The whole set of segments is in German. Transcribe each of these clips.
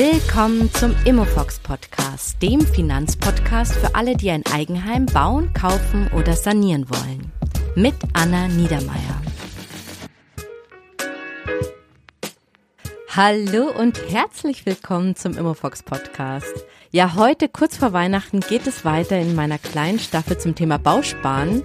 Willkommen zum Immofox Podcast, dem Finanzpodcast für alle, die ein Eigenheim bauen, kaufen oder sanieren wollen. Mit Anna Niedermeier. Hallo und herzlich willkommen zum Immofox Podcast. Ja, heute kurz vor Weihnachten geht es weiter in meiner kleinen Staffel zum Thema Bausparen.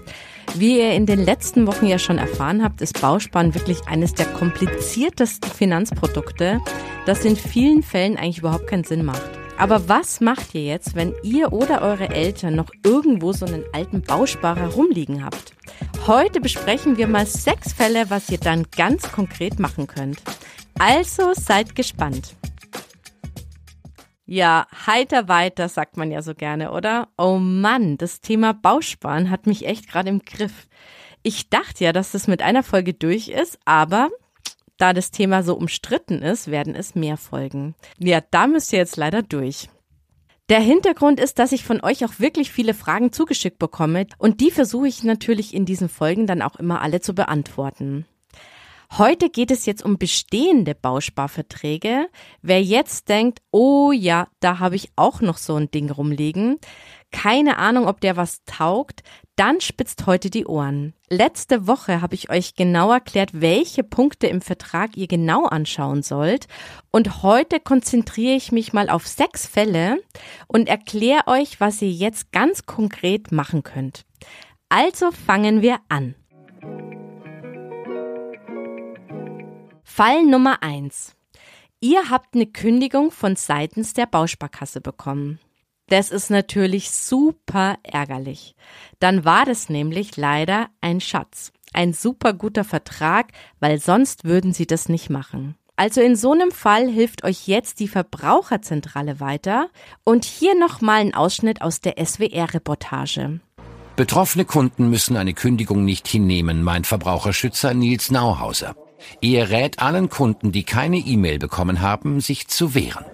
Wie ihr in den letzten Wochen ja schon erfahren habt, ist Bausparen wirklich eines der kompliziertesten Finanzprodukte, das in vielen Fällen eigentlich überhaupt keinen Sinn macht. Aber was macht ihr jetzt, wenn ihr oder eure Eltern noch irgendwo so einen alten Bausparer rumliegen habt? Heute besprechen wir mal sechs Fälle, was ihr dann ganz konkret machen könnt. Also seid gespannt. Ja, heiter weiter, sagt man ja so gerne, oder? Oh Mann, das Thema Bausparen hat mich echt gerade im Griff. Ich dachte ja, dass das mit einer Folge durch ist, aber da das Thema so umstritten ist, werden es mehr Folgen. Ja, da müsst ihr jetzt leider durch. Der Hintergrund ist, dass ich von euch auch wirklich viele Fragen zugeschickt bekomme und die versuche ich natürlich in diesen Folgen dann auch immer alle zu beantworten. Heute geht es jetzt um bestehende Bausparverträge. Wer jetzt denkt, oh ja, da habe ich auch noch so ein Ding rumliegen, keine Ahnung, ob der was taugt, dann spitzt heute die Ohren. Letzte Woche habe ich euch genau erklärt, welche Punkte im Vertrag ihr genau anschauen sollt. Und heute konzentriere ich mich mal auf sechs Fälle und erkläre euch, was ihr jetzt ganz konkret machen könnt. Also fangen wir an. Fall Nummer eins: Ihr habt eine Kündigung von seitens der Bausparkasse bekommen. Das ist natürlich super ärgerlich. Dann war das nämlich leider ein Schatz. Ein super guter Vertrag, weil sonst würden sie das nicht machen. Also in so einem Fall hilft euch jetzt die Verbraucherzentrale weiter und hier nochmal ein Ausschnitt aus der SWR-Reportage. Betroffene Kunden müssen eine Kündigung nicht hinnehmen, meint Verbraucherschützer Nils Nauhauser. Er rät allen Kunden, die keine E-Mail bekommen haben, sich zu wehren.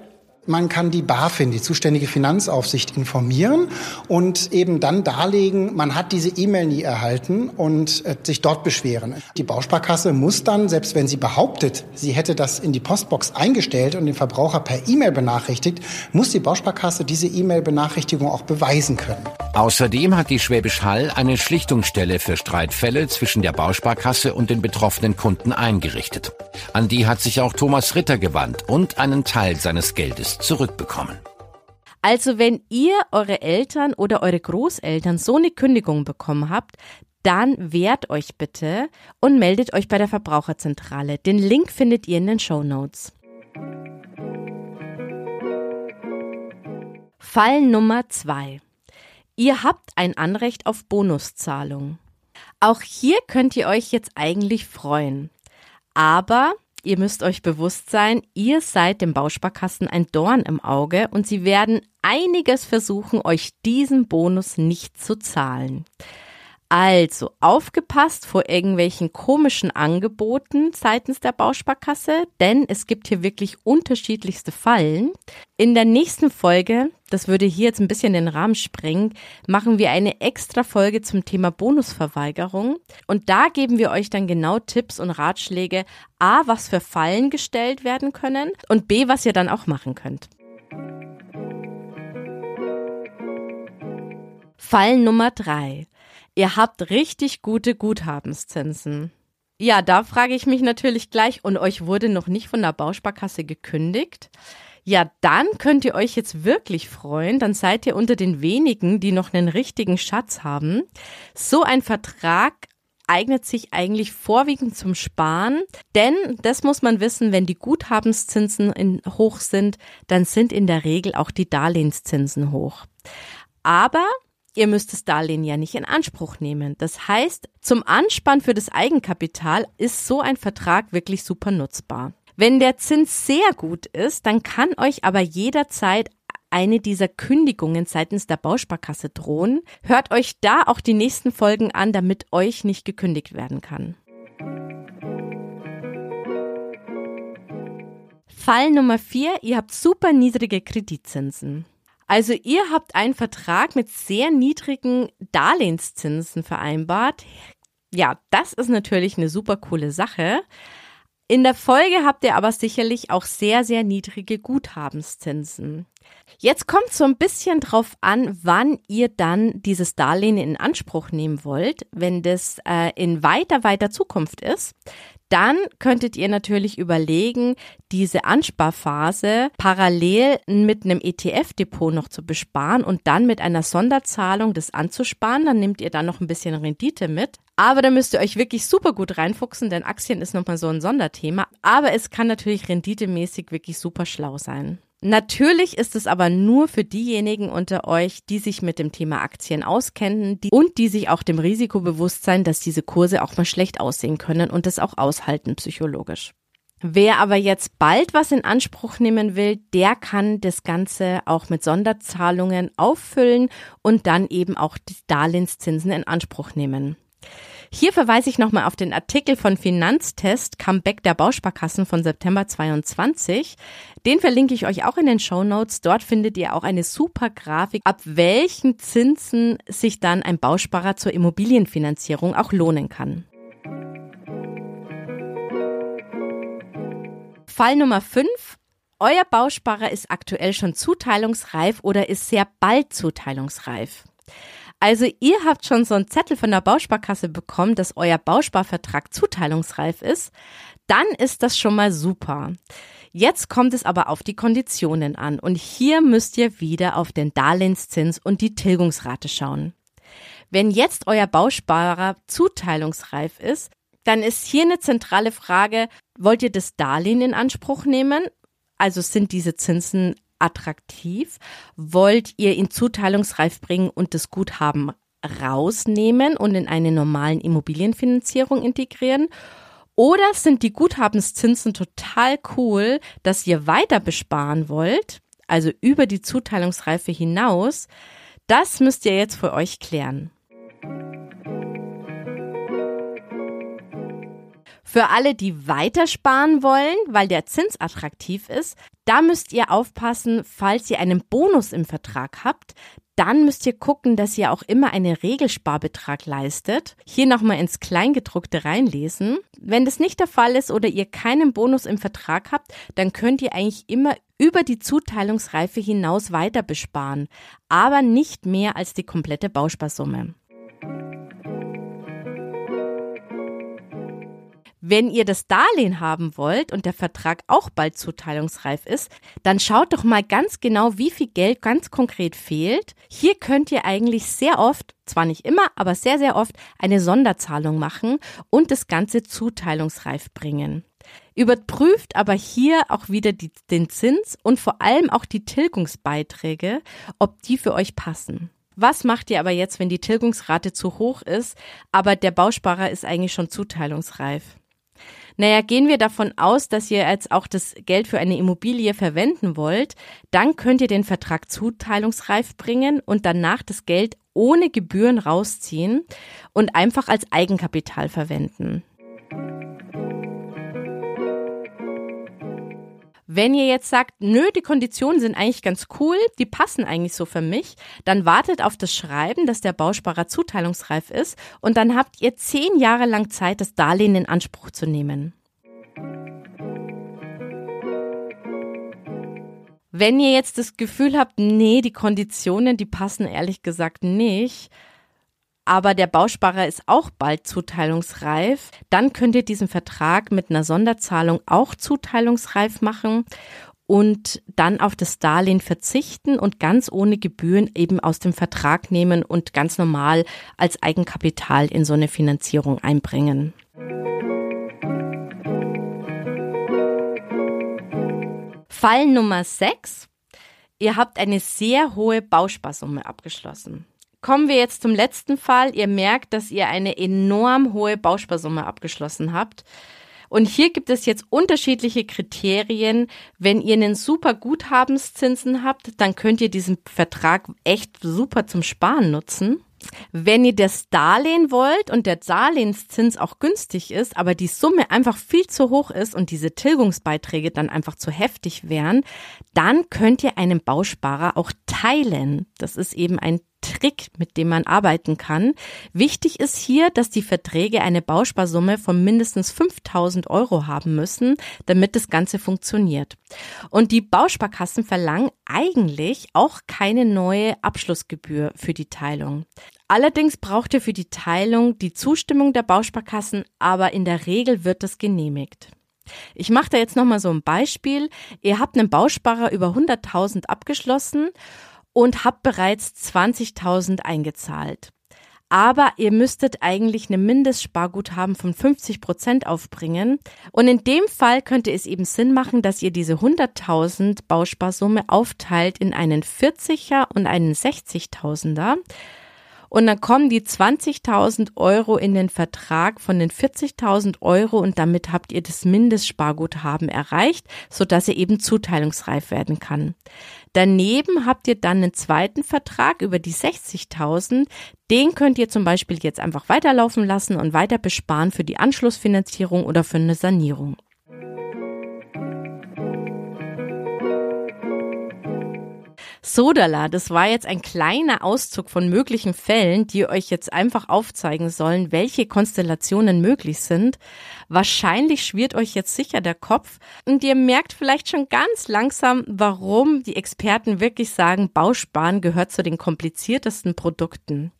Man kann die BaFin, die zuständige Finanzaufsicht, informieren und eben dann darlegen, man hat diese E-Mail nie erhalten und äh, sich dort beschweren. Die Bausparkasse muss dann, selbst wenn sie behauptet, sie hätte das in die Postbox eingestellt und den Verbraucher per E-Mail benachrichtigt, muss die Bausparkasse diese E-Mail-Benachrichtigung auch beweisen können. Außerdem hat die Schwäbisch Hall eine Schlichtungsstelle für Streitfälle zwischen der Bausparkasse und den betroffenen Kunden eingerichtet. An die hat sich auch Thomas Ritter gewandt und einen Teil seines Geldes zurückbekommen. Also wenn ihr eure Eltern oder eure Großeltern so eine Kündigung bekommen habt, dann wehrt euch bitte und meldet euch bei der Verbraucherzentrale. Den Link findet ihr in den Show Notes. Fall Nummer zwei: Ihr habt ein Anrecht auf Bonuszahlung. Auch hier könnt ihr euch jetzt eigentlich freuen. Aber Ihr müsst euch bewusst sein, ihr seid dem Bausparkassen ein Dorn im Auge und sie werden einiges versuchen, euch diesen Bonus nicht zu zahlen. Also aufgepasst vor irgendwelchen komischen Angeboten seitens der Bausparkasse, denn es gibt hier wirklich unterschiedlichste Fallen. In der nächsten Folge, das würde hier jetzt ein bisschen den Rahmen sprengen, machen wir eine extra Folge zum Thema Bonusverweigerung und da geben wir euch dann genau Tipps und Ratschläge, a, was für Fallen gestellt werden können und b, was ihr dann auch machen könnt. Fall Nummer drei. Ihr habt richtig gute Guthabenszinsen. Ja, da frage ich mich natürlich gleich, und euch wurde noch nicht von der Bausparkasse gekündigt? Ja, dann könnt ihr euch jetzt wirklich freuen, dann seid ihr unter den wenigen, die noch einen richtigen Schatz haben. So ein Vertrag eignet sich eigentlich vorwiegend zum Sparen, denn das muss man wissen, wenn die Guthabenszinsen in, hoch sind, dann sind in der Regel auch die Darlehenszinsen hoch. Aber ihr müsst das Darlehen ja nicht in Anspruch nehmen. Das heißt, zum Anspann für das Eigenkapital ist so ein Vertrag wirklich super nutzbar. Wenn der Zins sehr gut ist, dann kann euch aber jederzeit eine dieser Kündigungen seitens der Bausparkasse drohen. Hört euch da auch die nächsten Folgen an, damit euch nicht gekündigt werden kann. Fall Nummer vier: Ihr habt super niedrige Kreditzinsen. Also ihr habt einen Vertrag mit sehr niedrigen Darlehenszinsen vereinbart. Ja, das ist natürlich eine super coole Sache. In der Folge habt ihr aber sicherlich auch sehr, sehr niedrige Guthabenszinsen. Jetzt kommt so ein bisschen drauf an, wann ihr dann dieses Darlehen in Anspruch nehmen wollt. Wenn das äh, in weiter, weiter Zukunft ist, dann könntet ihr natürlich überlegen, diese Ansparphase parallel mit einem ETF-Depot noch zu besparen und dann mit einer Sonderzahlung das anzusparen. Dann nehmt ihr dann noch ein bisschen Rendite mit. Aber da müsst ihr euch wirklich super gut reinfuchsen, denn Aktien ist nochmal so ein Sonderthema. Aber es kann natürlich renditemäßig wirklich super schlau sein. Natürlich ist es aber nur für diejenigen unter euch, die sich mit dem Thema Aktien auskennen die, und die sich auch dem Risiko bewusst sein, dass diese Kurse auch mal schlecht aussehen können und das auch aushalten psychologisch. Wer aber jetzt bald was in Anspruch nehmen will, der kann das Ganze auch mit Sonderzahlungen auffüllen und dann eben auch die Darlehenszinsen in Anspruch nehmen. Hier verweise ich nochmal auf den Artikel von Finanztest Comeback der Bausparkassen von September 22. Den verlinke ich euch auch in den Show Notes. Dort findet ihr auch eine super Grafik, ab welchen Zinsen sich dann ein Bausparer zur Immobilienfinanzierung auch lohnen kann. Fall Nummer 5. Euer Bausparer ist aktuell schon zuteilungsreif oder ist sehr bald zuteilungsreif. Also ihr habt schon so einen Zettel von der Bausparkasse bekommen, dass euer Bausparvertrag zuteilungsreif ist, dann ist das schon mal super. Jetzt kommt es aber auf die Konditionen an und hier müsst ihr wieder auf den Darlehenszins und die Tilgungsrate schauen. Wenn jetzt euer Bausparer zuteilungsreif ist, dann ist hier eine zentrale Frage, wollt ihr das Darlehen in Anspruch nehmen? Also sind diese Zinsen attraktiv? Wollt ihr ihn zuteilungsreif bringen und das Guthaben rausnehmen und in eine normalen Immobilienfinanzierung integrieren? Oder sind die Guthabenszinsen total cool, dass ihr weiter besparen wollt, also über die Zuteilungsreife hinaus? Das müsst ihr jetzt für euch klären. Für alle, die weiter sparen wollen, weil der Zins attraktiv ist, da müsst ihr aufpassen, falls ihr einen Bonus im Vertrag habt, dann müsst ihr gucken, dass ihr auch immer einen Regelsparbetrag leistet. Hier nochmal ins Kleingedruckte reinlesen. Wenn das nicht der Fall ist oder ihr keinen Bonus im Vertrag habt, dann könnt ihr eigentlich immer über die Zuteilungsreife hinaus weiter besparen, aber nicht mehr als die komplette Bausparsumme. Wenn ihr das Darlehen haben wollt und der Vertrag auch bald zuteilungsreif ist, dann schaut doch mal ganz genau, wie viel Geld ganz konkret fehlt. Hier könnt ihr eigentlich sehr oft, zwar nicht immer, aber sehr, sehr oft eine Sonderzahlung machen und das Ganze zuteilungsreif bringen. Überprüft aber hier auch wieder die, den Zins und vor allem auch die Tilgungsbeiträge, ob die für euch passen. Was macht ihr aber jetzt, wenn die Tilgungsrate zu hoch ist, aber der Bausparer ist eigentlich schon zuteilungsreif? Naja, gehen wir davon aus, dass ihr jetzt auch das Geld für eine Immobilie verwenden wollt, dann könnt ihr den Vertrag zuteilungsreif bringen und danach das Geld ohne Gebühren rausziehen und einfach als Eigenkapital verwenden. Wenn ihr jetzt sagt, nö, die Konditionen sind eigentlich ganz cool, die passen eigentlich so für mich, dann wartet auf das Schreiben, dass der Bausparer zuteilungsreif ist und dann habt ihr zehn Jahre lang Zeit, das Darlehen in Anspruch zu nehmen. Wenn ihr jetzt das Gefühl habt, nee, die Konditionen, die passen ehrlich gesagt nicht, aber der Bausparer ist auch bald zuteilungsreif, dann könnt ihr diesen Vertrag mit einer Sonderzahlung auch zuteilungsreif machen und dann auf das Darlehen verzichten und ganz ohne Gebühren eben aus dem Vertrag nehmen und ganz normal als Eigenkapital in so eine Finanzierung einbringen. Fall Nummer 6. Ihr habt eine sehr hohe Bausparsumme abgeschlossen. Kommen wir jetzt zum letzten Fall. Ihr merkt, dass ihr eine enorm hohe Bausparsumme abgeschlossen habt. Und hier gibt es jetzt unterschiedliche Kriterien. Wenn ihr einen super Guthabenszinsen habt, dann könnt ihr diesen Vertrag echt super zum Sparen nutzen. Wenn ihr das Darlehen wollt und der Darlehenszins auch günstig ist, aber die Summe einfach viel zu hoch ist und diese Tilgungsbeiträge dann einfach zu heftig wären, dann könnt ihr einen Bausparer auch teilen. Das ist eben ein Trick, mit dem man arbeiten kann. Wichtig ist hier, dass die Verträge eine Bausparsumme von mindestens 5000 Euro haben müssen, damit das Ganze funktioniert. Und die Bausparkassen verlangen eigentlich auch keine neue Abschlussgebühr für die Teilung. Allerdings braucht ihr für die Teilung die Zustimmung der Bausparkassen, aber in der Regel wird das genehmigt. Ich mache da jetzt nochmal so ein Beispiel. Ihr habt einen Bausparer über 100.000 abgeschlossen und habt bereits 20.000 eingezahlt. Aber ihr müsstet eigentlich eine Mindestsparguthaben von 50 Prozent aufbringen. Und in dem Fall könnte es eben Sinn machen, dass ihr diese 100.000 Bausparsumme aufteilt in einen 40er und einen 60.000er. Und dann kommen die 20.000 Euro in den Vertrag von den 40.000 Euro und damit habt ihr das Mindestsparguthaben erreicht, sodass ihr eben zuteilungsreif werden kann. Daneben habt ihr dann einen zweiten Vertrag über die 60.000. Den könnt ihr zum Beispiel jetzt einfach weiterlaufen lassen und weiter besparen für die Anschlussfinanzierung oder für eine Sanierung. Sodala, das war jetzt ein kleiner Auszug von möglichen Fällen, die euch jetzt einfach aufzeigen sollen, welche Konstellationen möglich sind. Wahrscheinlich schwirrt euch jetzt sicher der Kopf und ihr merkt vielleicht schon ganz langsam, warum die Experten wirklich sagen, Bausparen gehört zu den kompliziertesten Produkten.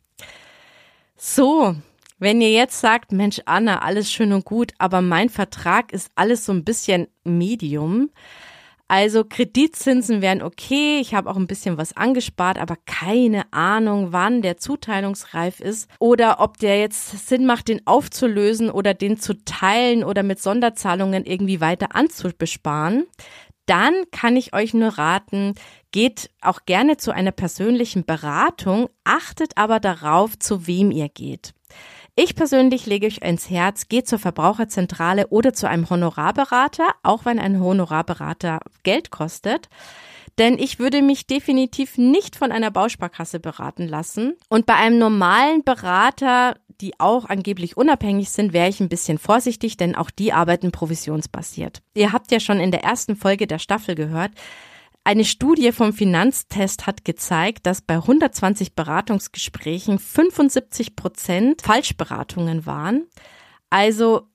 So, wenn ihr jetzt sagt, Mensch, Anna, alles schön und gut, aber mein Vertrag ist alles so ein bisschen Medium, also Kreditzinsen wären okay, ich habe auch ein bisschen was angespart, aber keine Ahnung, wann der zuteilungsreif ist oder ob der jetzt Sinn macht, den aufzulösen oder den zu teilen oder mit Sonderzahlungen irgendwie weiter anzubesparen. Dann kann ich euch nur raten, geht auch gerne zu einer persönlichen Beratung, achtet aber darauf, zu wem ihr geht. Ich persönlich lege euch ins Herz, geht zur Verbraucherzentrale oder zu einem Honorarberater, auch wenn ein Honorarberater Geld kostet. Denn ich würde mich definitiv nicht von einer Bausparkasse beraten lassen. Und bei einem normalen Berater, die auch angeblich unabhängig sind, wäre ich ein bisschen vorsichtig, denn auch die arbeiten provisionsbasiert. Ihr habt ja schon in der ersten Folge der Staffel gehört, eine Studie vom Finanztest hat gezeigt, dass bei 120 Beratungsgesprächen 75 Prozent Falschberatungen waren. Also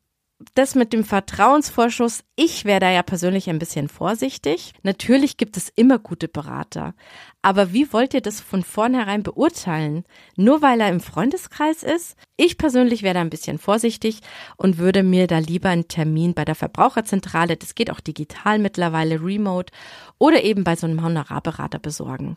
das mit dem Vertrauensvorschuss, ich wäre da ja persönlich ein bisschen vorsichtig. Natürlich gibt es immer gute Berater. Aber wie wollt ihr das von vornherein beurteilen? Nur weil er im Freundeskreis ist? Ich persönlich wäre da ein bisschen vorsichtig und würde mir da lieber einen Termin bei der Verbraucherzentrale, das geht auch digital mittlerweile, remote, oder eben bei so einem Honorarberater besorgen.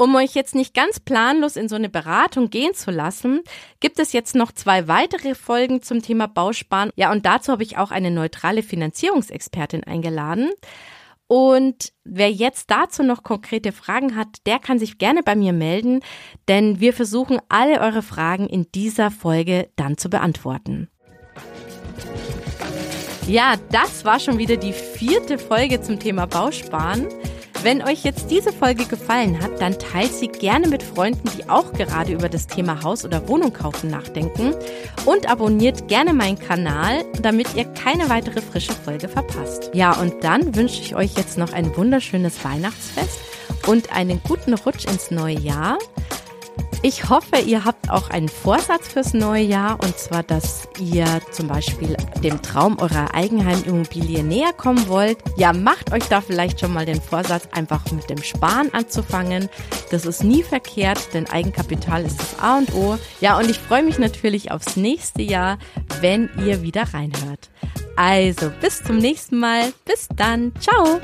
Um euch jetzt nicht ganz planlos in so eine Beratung gehen zu lassen, gibt es jetzt noch zwei weitere Folgen zum Thema Bausparen. Ja, und dazu habe ich auch eine neutrale Finanzierungsexpertin eingeladen. Und wer jetzt dazu noch konkrete Fragen hat, der kann sich gerne bei mir melden, denn wir versuchen alle eure Fragen in dieser Folge dann zu beantworten. Ja, das war schon wieder die vierte Folge zum Thema Bausparen. Wenn euch jetzt diese Folge gefallen hat, dann teilt sie gerne mit Freunden, die auch gerade über das Thema Haus oder Wohnung kaufen nachdenken und abonniert gerne meinen Kanal, damit ihr keine weitere frische Folge verpasst. Ja, und dann wünsche ich euch jetzt noch ein wunderschönes Weihnachtsfest und einen guten Rutsch ins neue Jahr. Ich hoffe, ihr habt auch einen Vorsatz fürs neue Jahr und zwar, dass ihr zum Beispiel dem Traum eurer Eigenheimimmobilie näher kommen wollt. Ja, macht euch da vielleicht schon mal den Vorsatz, einfach mit dem Sparen anzufangen. Das ist nie verkehrt, denn Eigenkapital ist das A und O. Ja, und ich freue mich natürlich aufs nächste Jahr, wenn ihr wieder reinhört. Also, bis zum nächsten Mal. Bis dann. Ciao.